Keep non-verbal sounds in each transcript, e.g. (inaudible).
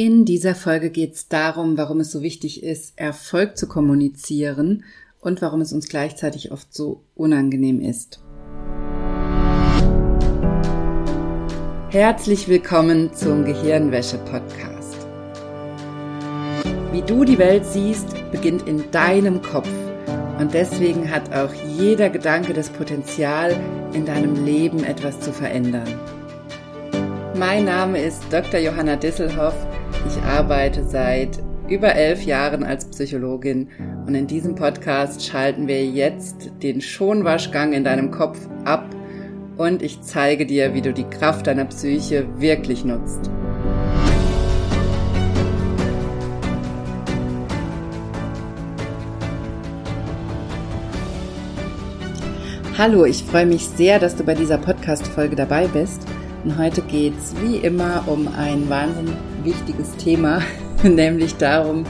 In dieser Folge geht es darum, warum es so wichtig ist, Erfolg zu kommunizieren und warum es uns gleichzeitig oft so unangenehm ist. Herzlich willkommen zum Gehirnwäsche-Podcast. Wie du die Welt siehst, beginnt in deinem Kopf. Und deswegen hat auch jeder Gedanke das Potenzial, in deinem Leben etwas zu verändern. Mein Name ist Dr. Johanna Disselhoff. Ich arbeite seit über elf Jahren als Psychologin und in diesem Podcast schalten wir jetzt den Schonwaschgang in deinem Kopf ab und ich zeige dir, wie du die Kraft deiner Psyche wirklich nutzt. Hallo, ich freue mich sehr, dass du bei dieser Podcast-Folge dabei bist. Und heute geht es wie immer um ein wahnsinnig wichtiges Thema, (laughs) nämlich darum,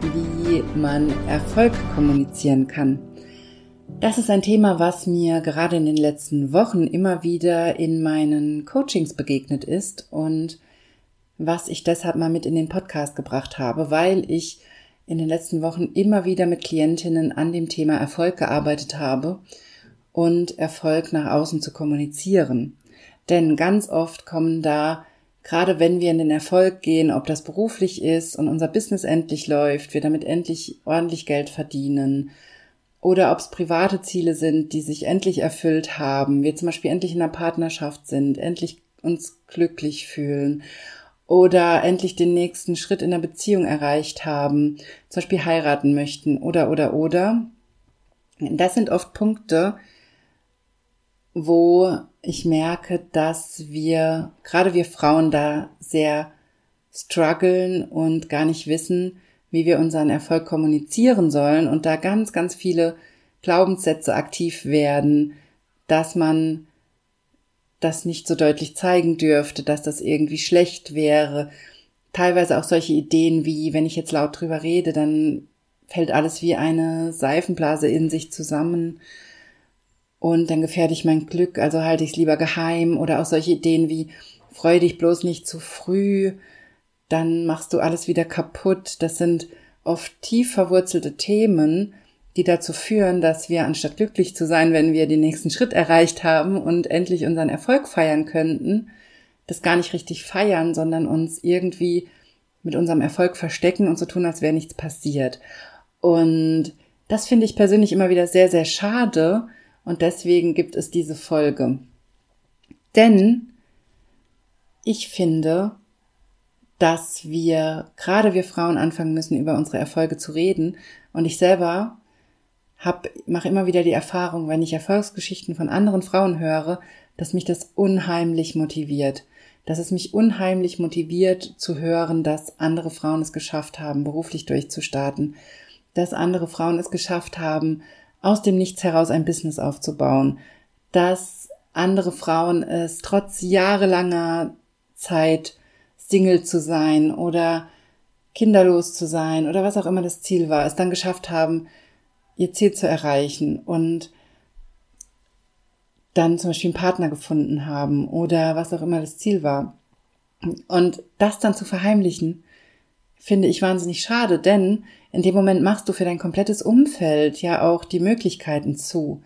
wie man Erfolg kommunizieren kann. Das ist ein Thema, was mir gerade in den letzten Wochen immer wieder in meinen Coachings begegnet ist und was ich deshalb mal mit in den Podcast gebracht habe, weil ich in den letzten Wochen immer wieder mit Klientinnen an dem Thema Erfolg gearbeitet habe und Erfolg nach außen zu kommunizieren. Denn ganz oft kommen da, gerade wenn wir in den Erfolg gehen, ob das beruflich ist und unser Business endlich läuft, wir damit endlich ordentlich Geld verdienen, oder ob es private Ziele sind, die sich endlich erfüllt haben, wir zum Beispiel endlich in einer Partnerschaft sind, endlich uns glücklich fühlen oder endlich den nächsten Schritt in der Beziehung erreicht haben, zum Beispiel heiraten möchten oder oder oder. Das sind oft Punkte, wo ich merke, dass wir, gerade wir Frauen da sehr strugglen und gar nicht wissen, wie wir unseren Erfolg kommunizieren sollen und da ganz, ganz viele Glaubenssätze aktiv werden, dass man das nicht so deutlich zeigen dürfte, dass das irgendwie schlecht wäre. Teilweise auch solche Ideen wie, wenn ich jetzt laut drüber rede, dann fällt alles wie eine Seifenblase in sich zusammen und dann gefährde ich mein Glück, also halte ich es lieber geheim oder auch solche Ideen wie freu dich bloß nicht zu früh, dann machst du alles wieder kaputt. Das sind oft tief verwurzelte Themen, die dazu führen, dass wir anstatt glücklich zu sein, wenn wir den nächsten Schritt erreicht haben und endlich unseren Erfolg feiern könnten, das gar nicht richtig feiern, sondern uns irgendwie mit unserem Erfolg verstecken und so tun, als wäre nichts passiert. Und das finde ich persönlich immer wieder sehr, sehr schade, und deswegen gibt es diese Folge. Denn ich finde, dass wir, gerade wir Frauen, anfangen müssen, über unsere Erfolge zu reden. Und ich selber mache immer wieder die Erfahrung, wenn ich Erfolgsgeschichten von anderen Frauen höre, dass mich das unheimlich motiviert. Dass es mich unheimlich motiviert zu hören, dass andere Frauen es geschafft haben, beruflich durchzustarten. Dass andere Frauen es geschafft haben, aus dem Nichts heraus ein Business aufzubauen, dass andere Frauen es trotz jahrelanger Zeit Single zu sein oder kinderlos zu sein oder was auch immer das Ziel war, es dann geschafft haben, ihr Ziel zu erreichen und dann zum Beispiel einen Partner gefunden haben oder was auch immer das Ziel war. Und das dann zu verheimlichen, finde ich wahnsinnig schade, denn in dem Moment machst du für dein komplettes Umfeld ja auch die Möglichkeiten zu.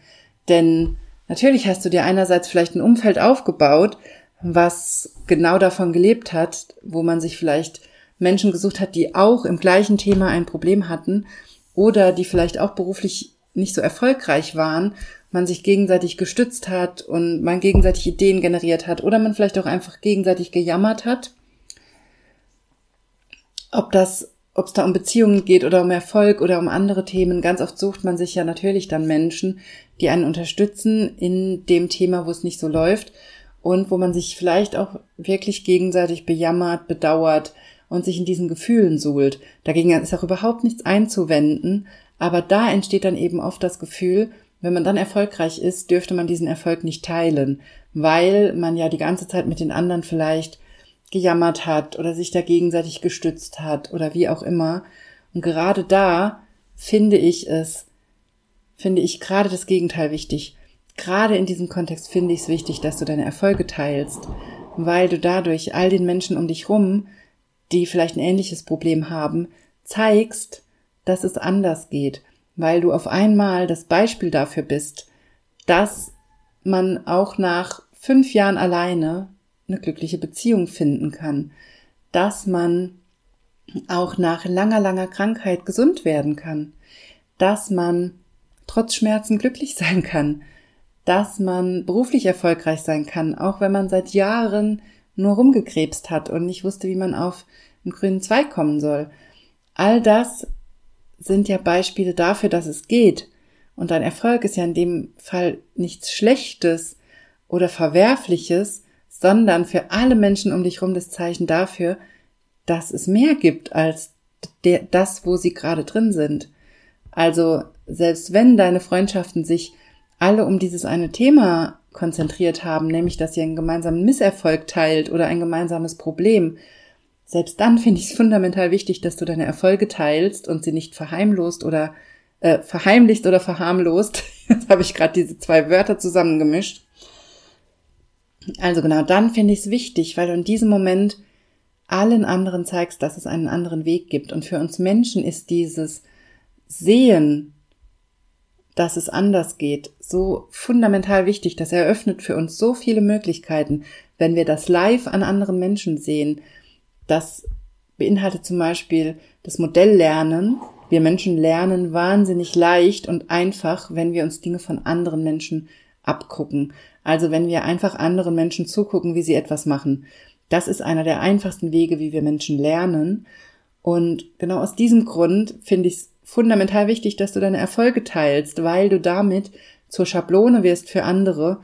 Denn natürlich hast du dir einerseits vielleicht ein Umfeld aufgebaut, was genau davon gelebt hat, wo man sich vielleicht Menschen gesucht hat, die auch im gleichen Thema ein Problem hatten oder die vielleicht auch beruflich nicht so erfolgreich waren, man sich gegenseitig gestützt hat und man gegenseitig Ideen generiert hat oder man vielleicht auch einfach gegenseitig gejammert hat. Ob das ob es da um Beziehungen geht oder um Erfolg oder um andere Themen, ganz oft sucht man sich ja natürlich dann Menschen, die einen unterstützen in dem Thema, wo es nicht so läuft und wo man sich vielleicht auch wirklich gegenseitig bejammert, bedauert und sich in diesen Gefühlen suhlt. Dagegen ist auch überhaupt nichts einzuwenden, aber da entsteht dann eben oft das Gefühl, wenn man dann erfolgreich ist, dürfte man diesen Erfolg nicht teilen, weil man ja die ganze Zeit mit den anderen vielleicht gejammert hat oder sich da gegenseitig gestützt hat oder wie auch immer. Und gerade da finde ich es, finde ich gerade das Gegenteil wichtig. Gerade in diesem Kontext finde ich es wichtig, dass du deine Erfolge teilst, weil du dadurch all den Menschen um dich rum die vielleicht ein ähnliches Problem haben, zeigst, dass es anders geht, weil du auf einmal das Beispiel dafür bist, dass man auch nach fünf Jahren alleine eine glückliche Beziehung finden kann, dass man auch nach langer, langer Krankheit gesund werden kann, dass man trotz Schmerzen glücklich (laughs) sein kann, dass man beruflich erfolgreich sein kann, auch wenn man seit Jahren nur rumgekrebst hat und nicht wusste, wie man auf einen grünen Zweig kommen soll. All das sind ja Beispiele dafür, dass es geht. Und dein Erfolg ist ja in dem Fall nichts Schlechtes oder Verwerfliches, sondern für alle Menschen um dich herum das Zeichen dafür, dass es mehr gibt als der, das, wo sie gerade drin sind. Also selbst wenn deine Freundschaften sich alle um dieses eine Thema konzentriert haben, nämlich dass ihr einen gemeinsamen Misserfolg teilt oder ein gemeinsames Problem, selbst dann finde ich es fundamental wichtig, dass du deine Erfolge teilst und sie nicht verheimlost oder äh, verheimlicht oder verharmlost. (laughs) Jetzt habe ich gerade diese zwei Wörter zusammengemischt. Also genau, dann finde ich es wichtig, weil du in diesem Moment allen anderen zeigst, dass es einen anderen Weg gibt. Und für uns Menschen ist dieses Sehen, dass es anders geht, so fundamental wichtig. Das eröffnet für uns so viele Möglichkeiten, wenn wir das live an anderen Menschen sehen. Das beinhaltet zum Beispiel das Modelllernen. Wir Menschen lernen wahnsinnig leicht und einfach, wenn wir uns Dinge von anderen Menschen abgucken. Also wenn wir einfach anderen Menschen zugucken, wie sie etwas machen. Das ist einer der einfachsten Wege, wie wir Menschen lernen. Und genau aus diesem Grund finde ich es fundamental wichtig, dass du deine Erfolge teilst, weil du damit zur Schablone wirst für andere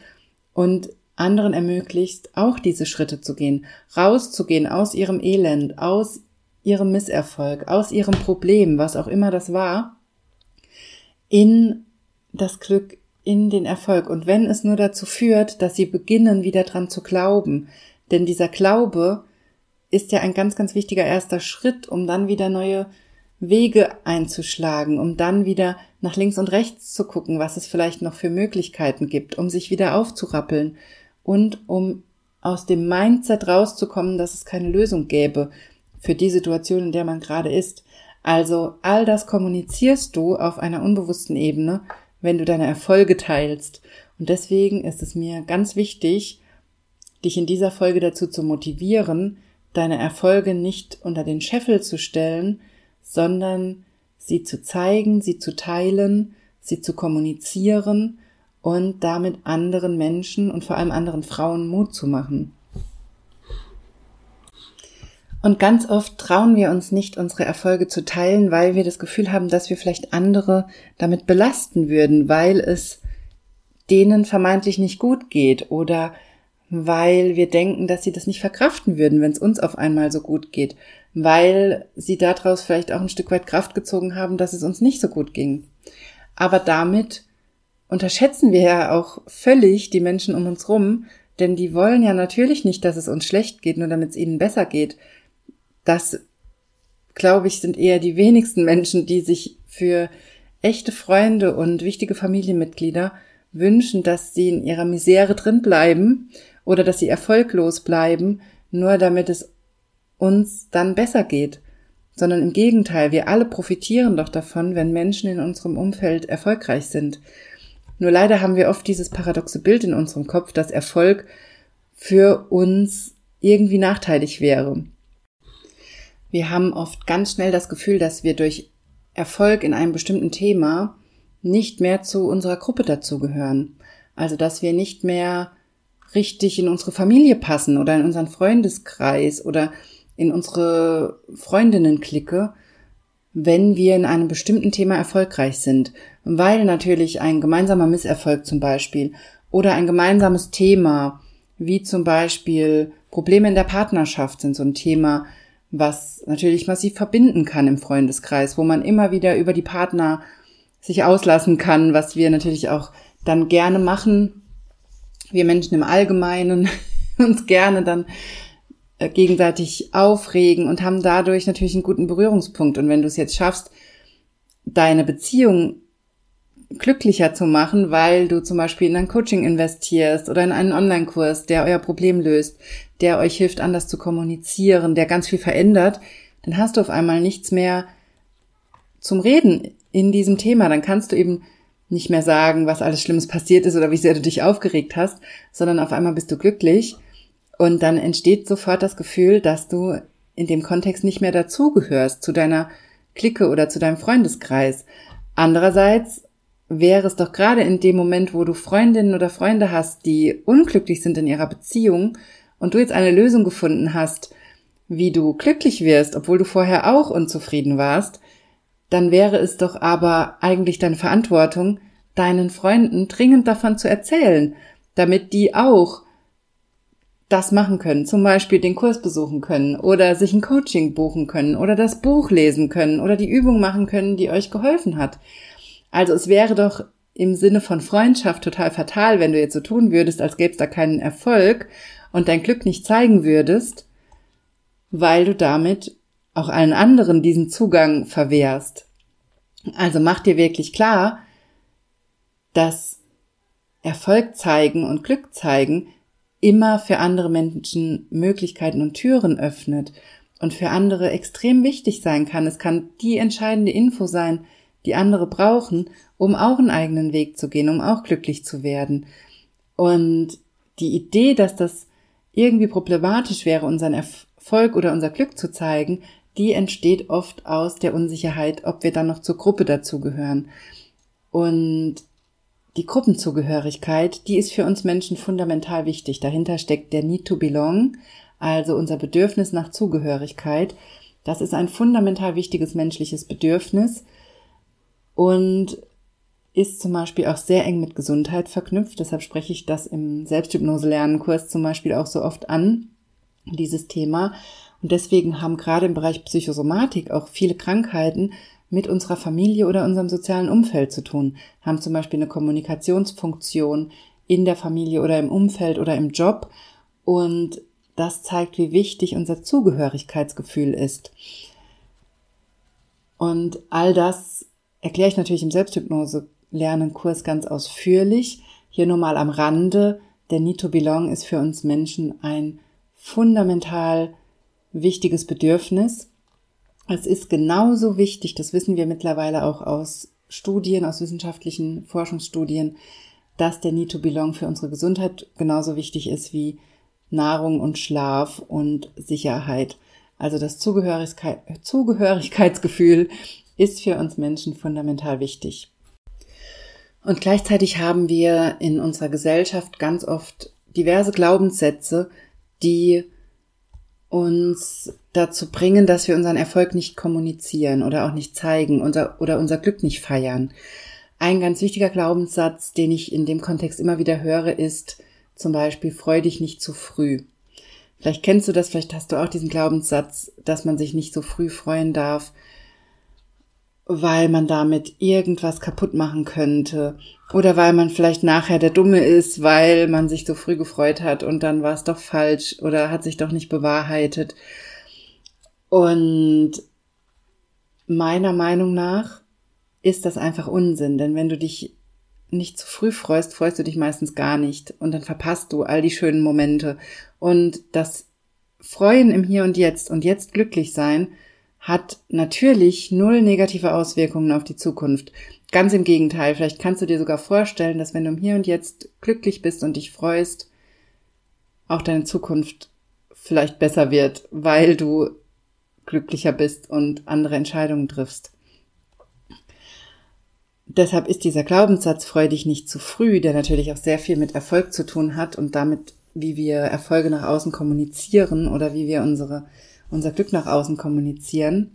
und anderen ermöglicht, auch diese Schritte zu gehen, rauszugehen aus ihrem Elend, aus ihrem Misserfolg, aus ihrem Problem, was auch immer das war, in das Glück, in den Erfolg. Und wenn es nur dazu führt, dass sie beginnen, wieder dran zu glauben, denn dieser Glaube ist ja ein ganz, ganz wichtiger erster Schritt, um dann wieder neue Wege einzuschlagen, um dann wieder nach links und rechts zu gucken, was es vielleicht noch für Möglichkeiten gibt, um sich wieder aufzurappeln und um aus dem Mindset rauszukommen, dass es keine Lösung gäbe für die Situation, in der man gerade ist. Also all das kommunizierst du auf einer unbewussten Ebene, wenn du deine Erfolge teilst. Und deswegen ist es mir ganz wichtig, dich in dieser Folge dazu zu motivieren, deine Erfolge nicht unter den Scheffel zu stellen, sondern sie zu zeigen, sie zu teilen, sie zu kommunizieren und damit anderen Menschen und vor allem anderen Frauen Mut zu machen. Und ganz oft trauen wir uns nicht, unsere Erfolge zu teilen, weil wir das Gefühl haben, dass wir vielleicht andere damit belasten würden, weil es denen vermeintlich nicht gut geht oder weil wir denken, dass sie das nicht verkraften würden, wenn es uns auf einmal so gut geht, weil sie daraus vielleicht auch ein Stück weit Kraft gezogen haben, dass es uns nicht so gut ging. Aber damit unterschätzen wir ja auch völlig die Menschen um uns rum, denn die wollen ja natürlich nicht, dass es uns schlecht geht, nur damit es ihnen besser geht. Das, glaube ich, sind eher die wenigsten Menschen, die sich für echte Freunde und wichtige Familienmitglieder wünschen, dass sie in ihrer Misere drin bleiben oder dass sie erfolglos bleiben, nur damit es uns dann besser geht, sondern im Gegenteil, wir alle profitieren doch davon, wenn Menschen in unserem Umfeld erfolgreich sind. Nur leider haben wir oft dieses paradoxe Bild in unserem Kopf, dass Erfolg für uns irgendwie nachteilig wäre. Wir haben oft ganz schnell das Gefühl, dass wir durch Erfolg in einem bestimmten Thema nicht mehr zu unserer Gruppe dazugehören. Also dass wir nicht mehr richtig in unsere Familie passen oder in unseren Freundeskreis oder in unsere Freundinnenklicke, wenn wir in einem bestimmten Thema erfolgreich sind, weil natürlich ein gemeinsamer Misserfolg zum Beispiel oder ein gemeinsames Thema, wie zum Beispiel Probleme in der Partnerschaft sind so ein Thema, was natürlich massiv verbinden kann im Freundeskreis, wo man immer wieder über die Partner sich auslassen kann, was wir natürlich auch dann gerne machen, wir Menschen im Allgemeinen (laughs) uns gerne dann äh, gegenseitig aufregen und haben dadurch natürlich einen guten Berührungspunkt. Und wenn du es jetzt schaffst, deine Beziehung glücklicher zu machen, weil du zum Beispiel in ein Coaching investierst oder in einen Online-Kurs, der euer Problem löst, der euch hilft, anders zu kommunizieren, der ganz viel verändert, dann hast du auf einmal nichts mehr zum Reden in diesem Thema. Dann kannst du eben nicht mehr sagen, was alles Schlimmes passiert ist oder wie sehr du dich aufgeregt hast, sondern auf einmal bist du glücklich und dann entsteht sofort das Gefühl, dass du in dem Kontext nicht mehr dazugehörst zu deiner Clique oder zu deinem Freundeskreis. Andererseits wäre es doch gerade in dem Moment, wo du Freundinnen oder Freunde hast, die unglücklich sind in ihrer Beziehung und du jetzt eine Lösung gefunden hast, wie du glücklich wirst, obwohl du vorher auch unzufrieden warst, dann wäre es doch aber eigentlich deine Verantwortung, deinen Freunden dringend davon zu erzählen, damit die auch das machen können, zum Beispiel den Kurs besuchen können oder sich ein Coaching buchen können oder das Buch lesen können oder die Übung machen können, die euch geholfen hat. Also es wäre doch im Sinne von Freundschaft total fatal, wenn du jetzt so tun würdest, als gäbe es da keinen Erfolg und dein Glück nicht zeigen würdest, weil du damit auch allen anderen diesen Zugang verwehrst. Also mach dir wirklich klar, dass Erfolg zeigen und Glück zeigen immer für andere Menschen Möglichkeiten und Türen öffnet und für andere extrem wichtig sein kann. Es kann die entscheidende Info sein, die andere brauchen, um auch einen eigenen Weg zu gehen, um auch glücklich zu werden. Und die Idee, dass das irgendwie problematisch wäre, unseren Erfolg oder unser Glück zu zeigen, die entsteht oft aus der Unsicherheit, ob wir dann noch zur Gruppe dazugehören. Und die Gruppenzugehörigkeit, die ist für uns Menschen fundamental wichtig. Dahinter steckt der Need to Belong, also unser Bedürfnis nach Zugehörigkeit. Das ist ein fundamental wichtiges menschliches Bedürfnis und ist zum Beispiel auch sehr eng mit Gesundheit verknüpft. Deshalb spreche ich das im Selbsthypnose-Lernen-Kurs zum Beispiel auch so oft an, dieses Thema. Und deswegen haben gerade im Bereich Psychosomatik auch viele Krankheiten mit unserer Familie oder unserem sozialen Umfeld zu tun, haben zum Beispiel eine Kommunikationsfunktion in der Familie oder im Umfeld oder im Job. Und das zeigt, wie wichtig unser Zugehörigkeitsgefühl ist. Und all das erkläre ich natürlich im Selbsthypnose-Lernen-Kurs ganz ausführlich. Hier nur mal am Rande. Der Need to Belong ist für uns Menschen ein fundamental wichtiges Bedürfnis. Es ist genauso wichtig, das wissen wir mittlerweile auch aus Studien, aus wissenschaftlichen Forschungsstudien, dass der Need to Belong für unsere Gesundheit genauso wichtig ist wie Nahrung und Schlaf und Sicherheit. Also das Zugehörigkeit, Zugehörigkeitsgefühl ist für uns Menschen fundamental wichtig. Und gleichzeitig haben wir in unserer Gesellschaft ganz oft diverse Glaubenssätze, die uns dazu bringen, dass wir unseren Erfolg nicht kommunizieren oder auch nicht zeigen unser, oder unser Glück nicht feiern. Ein ganz wichtiger Glaubenssatz, den ich in dem Kontext immer wieder höre, ist zum Beispiel, freu dich nicht zu früh. Vielleicht kennst du das, vielleicht hast du auch diesen Glaubenssatz, dass man sich nicht so früh freuen darf, weil man damit irgendwas kaputt machen könnte oder weil man vielleicht nachher der Dumme ist, weil man sich so früh gefreut hat und dann war es doch falsch oder hat sich doch nicht bewahrheitet. Und meiner Meinung nach ist das einfach Unsinn, denn wenn du dich nicht zu früh freust, freust du dich meistens gar nicht und dann verpasst du all die schönen Momente und das Freuen im Hier und Jetzt und jetzt glücklich sein hat natürlich null negative Auswirkungen auf die Zukunft. Ganz im Gegenteil, vielleicht kannst du dir sogar vorstellen, dass wenn du Hier und Jetzt glücklich bist und dich freust, auch deine Zukunft vielleicht besser wird, weil du glücklicher bist und andere Entscheidungen triffst. Deshalb ist dieser Glaubenssatz freu dich nicht zu früh, der natürlich auch sehr viel mit Erfolg zu tun hat und damit, wie wir Erfolge nach außen kommunizieren oder wie wir unsere unser Glück nach außen kommunizieren,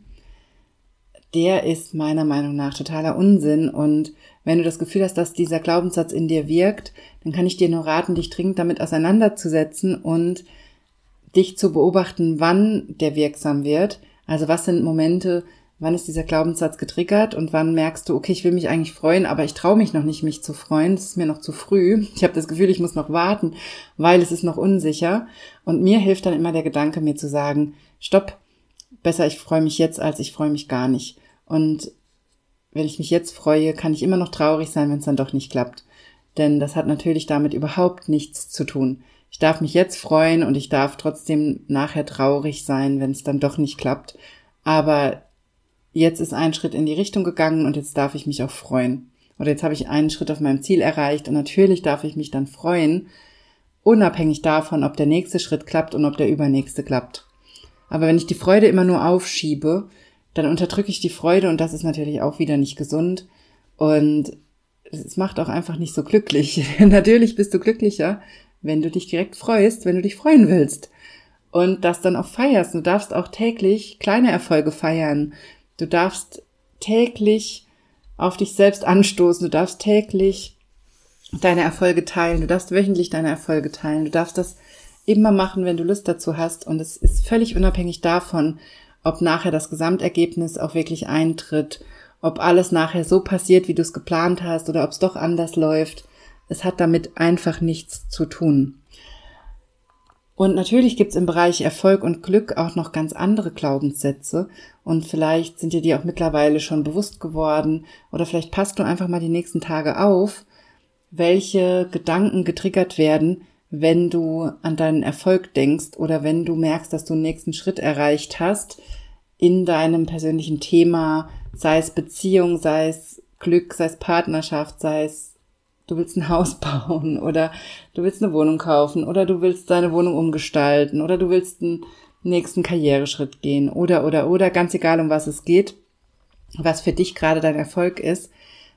der ist meiner Meinung nach totaler Unsinn. Und wenn du das Gefühl hast, dass dieser Glaubenssatz in dir wirkt, dann kann ich dir nur raten, dich dringend damit auseinanderzusetzen und dich zu beobachten, wann der wirksam wird. Also was sind Momente, wann ist dieser Glaubenssatz getriggert und wann merkst du, okay, ich will mich eigentlich freuen, aber ich traue mich noch nicht, mich zu freuen, es ist mir noch zu früh. Ich habe das Gefühl, ich muss noch warten, weil es ist noch unsicher. Und mir hilft dann immer der Gedanke, mir zu sagen, stopp, besser ich freue mich jetzt, als ich freue mich gar nicht. Und wenn ich mich jetzt freue, kann ich immer noch traurig sein, wenn es dann doch nicht klappt. Denn das hat natürlich damit überhaupt nichts zu tun. Ich darf mich jetzt freuen und ich darf trotzdem nachher traurig sein, wenn es dann doch nicht klappt. Aber jetzt ist ein Schritt in die Richtung gegangen und jetzt darf ich mich auch freuen. Oder jetzt habe ich einen Schritt auf meinem Ziel erreicht und natürlich darf ich mich dann freuen, unabhängig davon, ob der nächste Schritt klappt und ob der übernächste klappt. Aber wenn ich die Freude immer nur aufschiebe, dann unterdrücke ich die Freude und das ist natürlich auch wieder nicht gesund und es macht auch einfach nicht so glücklich. (laughs) natürlich bist du glücklicher, wenn du dich direkt freust, wenn du dich freuen willst und das dann auch feierst. Du darfst auch täglich kleine Erfolge feiern. Du darfst täglich auf dich selbst anstoßen. Du darfst täglich deine Erfolge teilen. Du darfst wöchentlich deine Erfolge teilen. Du darfst das immer machen, wenn du Lust dazu hast. Und es ist völlig unabhängig davon, ob nachher das Gesamtergebnis auch wirklich eintritt, ob alles nachher so passiert, wie du es geplant hast oder ob es doch anders läuft. Es hat damit einfach nichts zu tun. Und natürlich gibt's im Bereich Erfolg und Glück auch noch ganz andere Glaubenssätze. Und vielleicht sind dir die auch mittlerweile schon bewusst geworden. Oder vielleicht passt du einfach mal die nächsten Tage auf, welche Gedanken getriggert werden, wenn du an deinen Erfolg denkst oder wenn du merkst, dass du einen nächsten Schritt erreicht hast in deinem persönlichen Thema, sei es Beziehung, sei es Glück, sei es Partnerschaft, sei es du willst ein Haus (laughs) bauen oder du willst eine Wohnung kaufen oder du willst deine Wohnung umgestalten oder du willst einen nächsten Karriereschritt gehen oder oder oder ganz egal um was es geht, was für dich gerade dein Erfolg ist,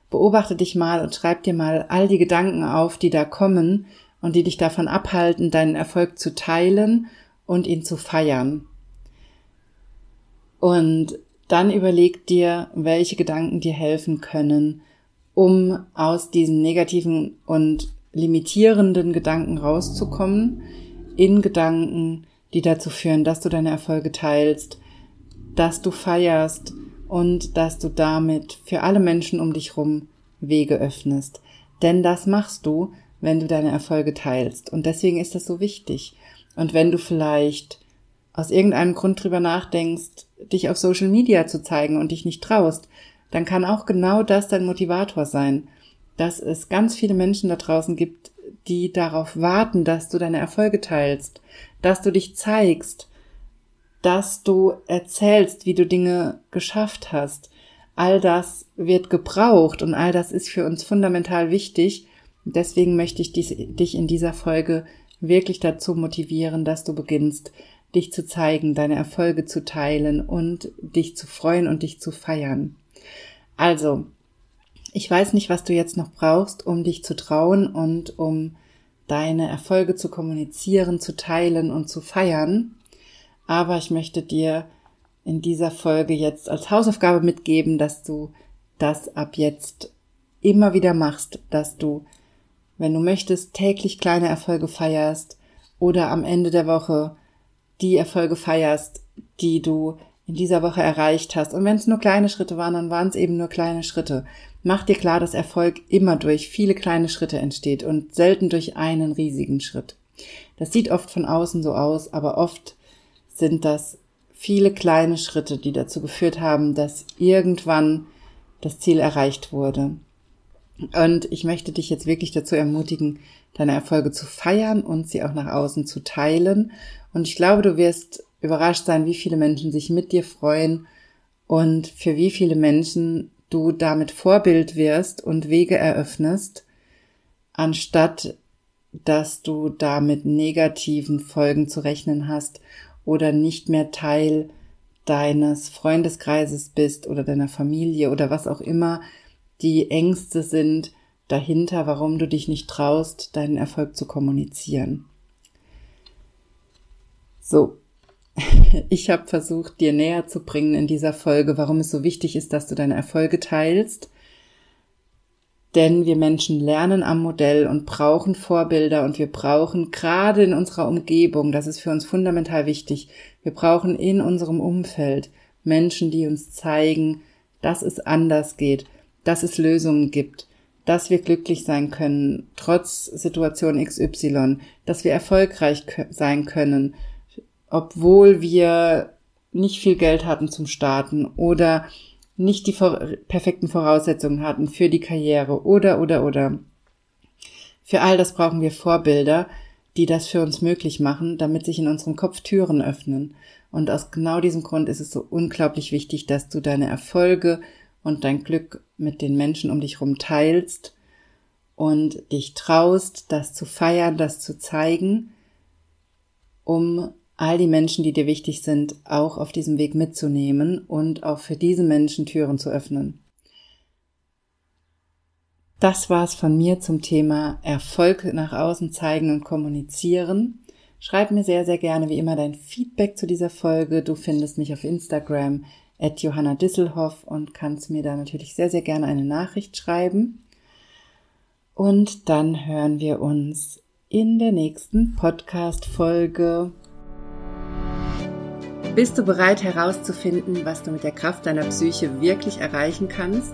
beobachte dich mal und schreib dir mal all die Gedanken auf, die da kommen und die dich davon abhalten, deinen Erfolg zu teilen und ihn zu feiern. Und dann überleg dir, welche Gedanken dir helfen können, um aus diesen negativen und limitierenden Gedanken rauszukommen, in Gedanken, die dazu führen, dass du deine Erfolge teilst, dass du feierst und dass du damit für alle Menschen um dich rum Wege öffnest. Denn das machst du, wenn du deine Erfolge teilst. Und deswegen ist das so wichtig. Und wenn du vielleicht aus irgendeinem Grund drüber nachdenkst, dich auf Social Media zu zeigen und dich nicht traust, dann kann auch genau das dein Motivator sein, dass es ganz viele Menschen da draußen gibt, die darauf warten, dass du deine Erfolge teilst, dass du dich zeigst, dass du erzählst, wie du Dinge geschafft hast. All das wird gebraucht und all das ist für uns fundamental wichtig. Deswegen möchte ich dich in dieser Folge wirklich dazu motivieren, dass du beginnst, dich zu zeigen, deine Erfolge zu teilen und dich zu freuen und dich zu feiern. Also, ich weiß nicht, was du jetzt noch brauchst, um dich zu trauen und um deine Erfolge zu kommunizieren, zu teilen und zu feiern. Aber ich möchte dir in dieser Folge jetzt als Hausaufgabe mitgeben, dass du das ab jetzt immer wieder machst, dass du, wenn du möchtest, täglich kleine Erfolge feierst oder am Ende der Woche die Erfolge feierst, die du in dieser Woche erreicht hast. Und wenn es nur kleine Schritte waren, dann waren es eben nur kleine Schritte. Mach dir klar, dass Erfolg immer durch viele kleine Schritte entsteht und selten durch einen riesigen Schritt. Das sieht oft von außen so aus, aber oft sind das viele kleine Schritte, die dazu geführt haben, dass irgendwann das Ziel erreicht wurde. Und ich möchte dich jetzt wirklich dazu ermutigen, deine Erfolge zu feiern und sie auch nach außen zu teilen. Und ich glaube, du wirst überrascht sein, wie viele Menschen sich mit dir freuen und für wie viele Menschen du damit Vorbild wirst und Wege eröffnest, anstatt dass du damit negativen Folgen zu rechnen hast oder nicht mehr Teil deines Freundeskreises bist oder deiner Familie oder was auch immer die Ängste sind dahinter, warum du dich nicht traust, deinen Erfolg zu kommunizieren. So, (laughs) ich habe versucht, dir näher zu bringen in dieser Folge, warum es so wichtig ist, dass du deine Erfolge teilst. Denn wir Menschen lernen am Modell und brauchen Vorbilder und wir brauchen gerade in unserer Umgebung, das ist für uns fundamental wichtig, wir brauchen in unserem Umfeld Menschen, die uns zeigen, dass es anders geht, dass es Lösungen gibt, dass wir glücklich sein können, trotz Situation XY, dass wir erfolgreich sein können, obwohl wir nicht viel Geld hatten zum Starten oder nicht die perfekten Voraussetzungen hatten für die Karriere oder, oder, oder. Für all das brauchen wir Vorbilder, die das für uns möglich machen, damit sich in unserem Kopf Türen öffnen. Und aus genau diesem Grund ist es so unglaublich wichtig, dass du deine Erfolge und dein Glück mit den Menschen um dich herum teilst und dich traust, das zu feiern, das zu zeigen, um all die Menschen, die dir wichtig sind, auch auf diesem Weg mitzunehmen und auch für diese Menschen Türen zu öffnen. Das war's von mir zum Thema Erfolg nach außen zeigen und kommunizieren. Schreib mir sehr, sehr gerne wie immer dein Feedback zu dieser Folge. Du findest mich auf Instagram at Johanna Disselhoff und kannst mir da natürlich sehr, sehr gerne eine Nachricht schreiben. Und dann hören wir uns in der nächsten Podcast-Folge. Bist du bereit herauszufinden, was du mit der Kraft deiner Psyche wirklich erreichen kannst?